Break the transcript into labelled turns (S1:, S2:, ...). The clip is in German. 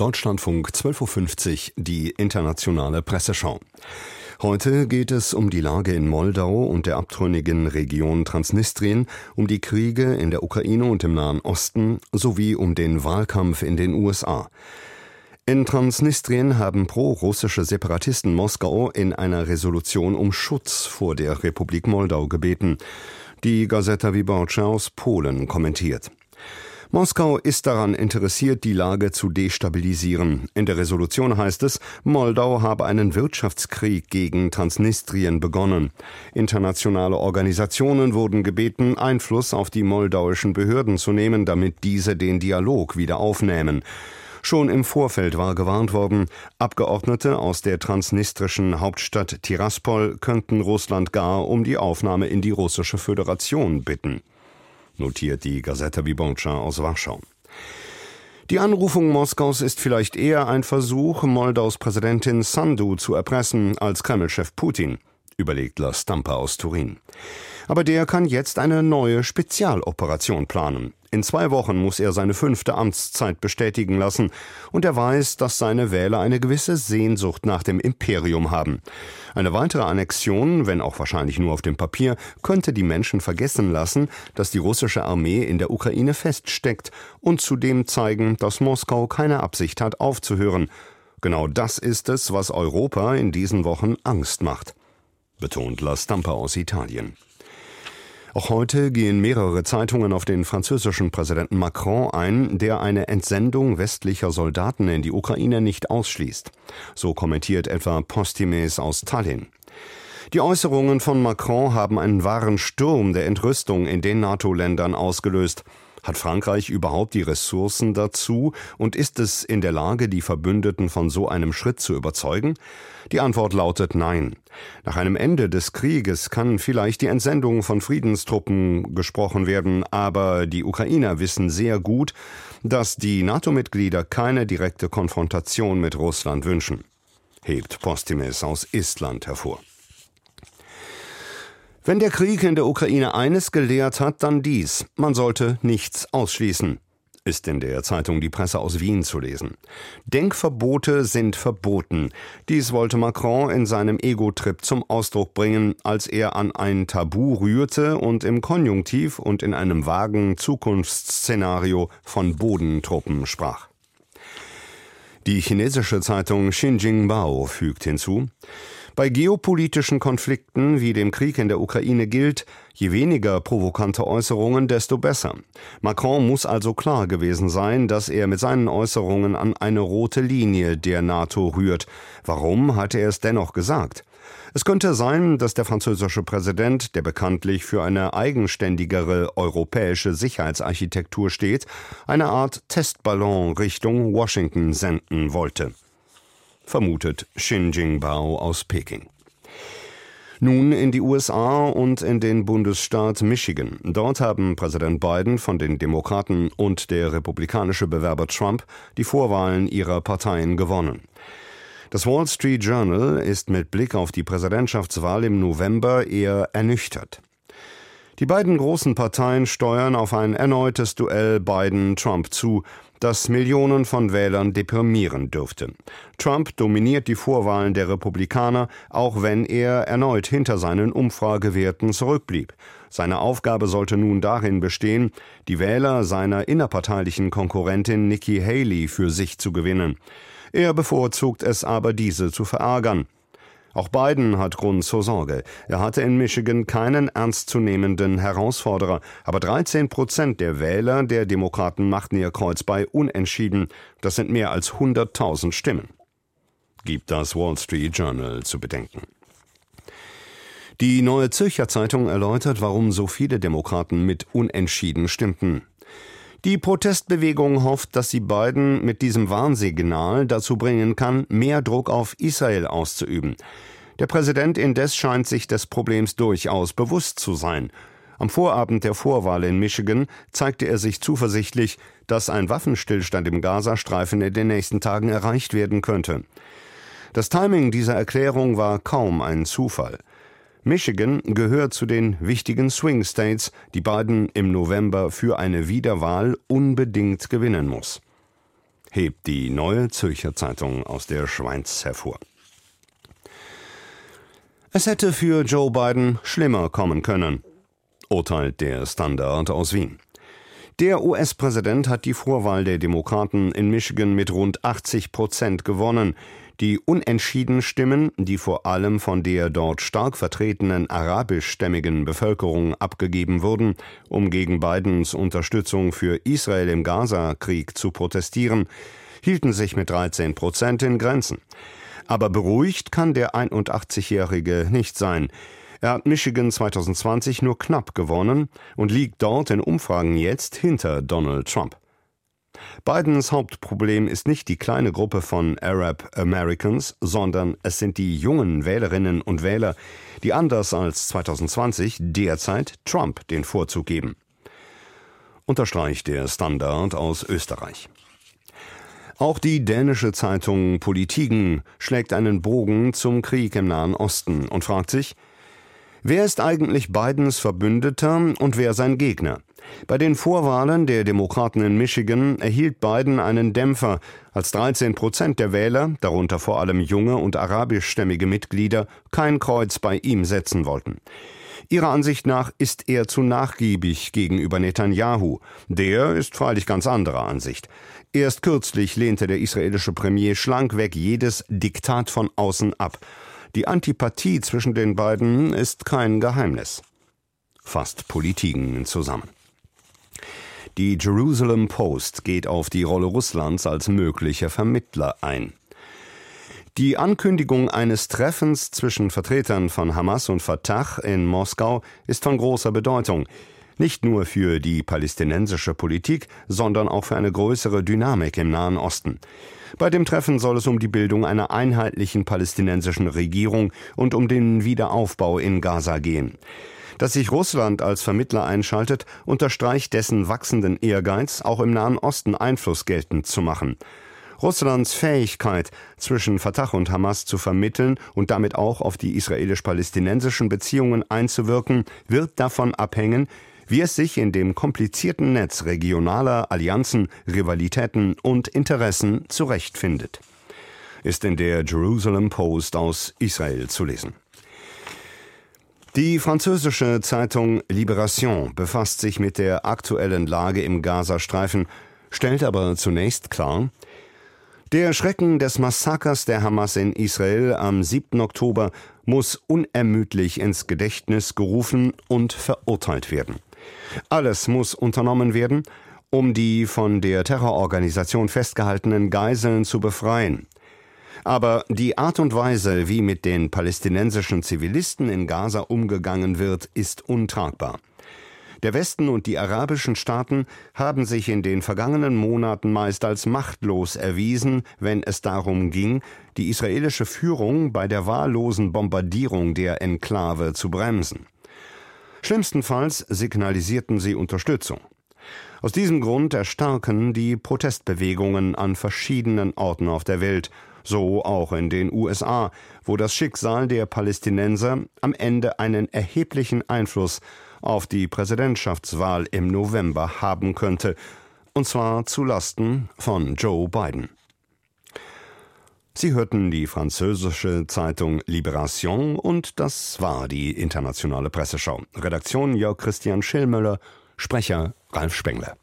S1: Deutschlandfunk 12.50 Uhr, die internationale Presseschau. Heute geht es um die Lage in Moldau und der abtrünnigen Region Transnistrien, um die Kriege in der Ukraine und im Nahen Osten sowie um den Wahlkampf in den USA. In Transnistrien haben pro-russische Separatisten Moskau in einer Resolution um Schutz vor der Republik Moldau gebeten. Die Gazeta Wyborcza aus Polen kommentiert. Moskau ist daran interessiert, die Lage zu destabilisieren. In der Resolution heißt es, Moldau habe einen Wirtschaftskrieg gegen Transnistrien begonnen. Internationale Organisationen wurden gebeten, Einfluss auf die moldauischen Behörden zu nehmen, damit diese den Dialog wieder aufnehmen. Schon im Vorfeld war gewarnt worden, Abgeordnete aus der transnistrischen Hauptstadt Tiraspol könnten Russland gar um die Aufnahme in die russische Föderation bitten notiert die Gazeta Wyborcza aus Warschau. Die Anrufung Moskaus ist vielleicht eher ein Versuch, Moldaus Präsidentin Sandu zu erpressen als Kremlchef Putin, überlegt La Stampa aus Turin. Aber der kann jetzt eine neue Spezialoperation planen. In zwei Wochen muss er seine fünfte Amtszeit bestätigen lassen, und er weiß, dass seine Wähler eine gewisse Sehnsucht nach dem Imperium haben. Eine weitere Annexion, wenn auch wahrscheinlich nur auf dem Papier, könnte die Menschen vergessen lassen, dass die russische Armee in der Ukraine feststeckt und zudem zeigen, dass Moskau keine Absicht hat, aufzuhören. Genau das ist es, was Europa in diesen Wochen Angst macht, betont La Stampa aus Italien. Auch heute gehen mehrere Zeitungen auf den französischen Präsidenten Macron ein, der eine Entsendung westlicher Soldaten in die Ukraine nicht ausschließt. So kommentiert etwa Postimes aus Tallinn. Die Äußerungen von Macron haben einen wahren Sturm der Entrüstung in den NATO-Ländern ausgelöst. Hat Frankreich überhaupt die Ressourcen dazu und ist es in der Lage, die Verbündeten von so einem Schritt zu überzeugen? Die Antwort lautet Nein. Nach einem Ende des Krieges kann vielleicht die Entsendung von Friedenstruppen gesprochen werden, aber die Ukrainer wissen sehr gut, dass die NATO-Mitglieder keine direkte Konfrontation mit Russland wünschen, hebt Postimes aus Estland hervor. Wenn der Krieg in der Ukraine eines gelehrt hat, dann dies. Man sollte nichts ausschließen. Ist in der Zeitung Die Presse aus Wien zu lesen. Denkverbote sind verboten. Dies wollte Macron in seinem Ego-Trip zum Ausdruck bringen, als er an ein Tabu rührte und im Konjunktiv und in einem vagen Zukunftsszenario von Bodentruppen sprach. Die chinesische Zeitung Xinjiang fügt hinzu, bei geopolitischen Konflikten wie dem Krieg in der Ukraine gilt, je weniger provokante Äußerungen, desto besser. Macron muss also klar gewesen sein, dass er mit seinen Äußerungen an eine rote Linie der NATO rührt. Warum hat er es dennoch gesagt? Es könnte sein, dass der französische Präsident, der bekanntlich für eine eigenständigere europäische Sicherheitsarchitektur steht, eine Art Testballon Richtung Washington senden wollte vermutet Xin Jingbao aus Peking. Nun in die USA und in den Bundesstaat Michigan. Dort haben Präsident Biden von den Demokraten und der republikanische Bewerber Trump die Vorwahlen ihrer Parteien gewonnen. Das Wall Street Journal ist mit Blick auf die Präsidentschaftswahl im November eher ernüchtert. Die beiden großen Parteien steuern auf ein erneutes Duell Biden-Trump zu, das Millionen von Wählern deprimieren dürfte. Trump dominiert die Vorwahlen der Republikaner, auch wenn er erneut hinter seinen Umfragewerten zurückblieb. Seine Aufgabe sollte nun darin bestehen, die Wähler seiner innerparteilichen Konkurrentin Nikki Haley für sich zu gewinnen. Er bevorzugt es aber, diese zu verärgern. Auch Biden hat Grund zur Sorge. Er hatte in Michigan keinen ernstzunehmenden Herausforderer, aber 13 Prozent der Wähler der Demokraten machten ihr Kreuz bei unentschieden. Das sind mehr als 100.000 Stimmen. Gibt das Wall Street Journal zu bedenken. Die Neue Zürcher Zeitung erläutert, warum so viele Demokraten mit unentschieden stimmten. Die Protestbewegung hofft, dass sie Biden mit diesem Warnsignal dazu bringen kann, mehr Druck auf Israel auszuüben. Der Präsident indes scheint sich des Problems durchaus bewusst zu sein. Am Vorabend der Vorwahl in Michigan zeigte er sich zuversichtlich, dass ein Waffenstillstand im Gazastreifen in den nächsten Tagen erreicht werden könnte. Das Timing dieser Erklärung war kaum ein Zufall. Michigan gehört zu den wichtigen Swing States, die Biden im November für eine Wiederwahl unbedingt gewinnen muss. hebt die neue Zürcher Zeitung aus der Schweiz hervor. Es hätte für Joe Biden schlimmer kommen können, urteilt der Standard aus Wien. Der US-Präsident hat die Vorwahl der Demokraten in Michigan mit rund 80 Prozent gewonnen. Die unentschieden Stimmen, die vor allem von der dort stark vertretenen arabischstämmigen Bevölkerung abgegeben wurden, um gegen Bidens Unterstützung für Israel im Gaza-Krieg zu protestieren, hielten sich mit 13 Prozent in Grenzen. Aber beruhigt kann der 81-Jährige nicht sein. Er hat Michigan 2020 nur knapp gewonnen und liegt dort in Umfragen jetzt hinter Donald Trump. Bidens Hauptproblem ist nicht die kleine Gruppe von Arab Americans, sondern es sind die jungen Wählerinnen und Wähler, die anders als 2020 derzeit Trump den Vorzug geben. Unterstreicht der Standard aus Österreich. Auch die dänische Zeitung Politiken schlägt einen Bogen zum Krieg im Nahen Osten und fragt sich, wer ist eigentlich Bidens Verbündeter und wer sein Gegner? Bei den Vorwahlen der Demokraten in Michigan erhielt Biden einen Dämpfer, als 13 Prozent der Wähler, darunter vor allem junge und arabischstämmige Mitglieder, kein Kreuz bei ihm setzen wollten. Ihrer Ansicht nach ist er zu nachgiebig gegenüber Netanyahu. Der ist freilich ganz anderer Ansicht. Erst kürzlich lehnte der israelische Premier schlankweg jedes Diktat von außen ab. Die Antipathie zwischen den beiden ist kein Geheimnis. Fasst Politiken zusammen. Die Jerusalem Post geht auf die Rolle Russlands als möglicher Vermittler ein. Die Ankündigung eines Treffens zwischen Vertretern von Hamas und Fatah in Moskau ist von großer Bedeutung, nicht nur für die palästinensische Politik, sondern auch für eine größere Dynamik im Nahen Osten. Bei dem Treffen soll es um die Bildung einer einheitlichen palästinensischen Regierung und um den Wiederaufbau in Gaza gehen. Dass sich Russland als Vermittler einschaltet, unterstreicht dessen wachsenden Ehrgeiz, auch im Nahen Osten Einfluss geltend zu machen. Russlands Fähigkeit, zwischen Fatah und Hamas zu vermitteln und damit auch auf die israelisch-palästinensischen Beziehungen einzuwirken, wird davon abhängen, wie es sich in dem komplizierten Netz regionaler Allianzen, Rivalitäten und Interessen zurechtfindet. Ist in der Jerusalem Post aus Israel zu lesen. Die französische Zeitung Libération befasst sich mit der aktuellen Lage im Gazastreifen, stellt aber zunächst klar, der Schrecken des Massakers der Hamas in Israel am 7. Oktober muss unermüdlich ins Gedächtnis gerufen und verurteilt werden. Alles muss unternommen werden, um die von der Terrororganisation festgehaltenen Geiseln zu befreien. Aber die Art und Weise, wie mit den palästinensischen Zivilisten in Gaza umgegangen wird, ist untragbar. Der Westen und die arabischen Staaten haben sich in den vergangenen Monaten meist als machtlos erwiesen, wenn es darum ging, die israelische Führung bei der wahllosen Bombardierung der Enklave zu bremsen. Schlimmstenfalls signalisierten sie Unterstützung. Aus diesem Grund erstarken die Protestbewegungen an verschiedenen Orten auf der Welt, so auch in den USA, wo das Schicksal der Palästinenser am Ende einen erheblichen Einfluss auf die Präsidentschaftswahl im November haben könnte, und zwar zu Lasten von Joe Biden. Sie hörten die französische Zeitung Libération und das war die internationale Presseschau. Redaktion Jörg Christian Schillmöller, Sprecher Ralf Spengler.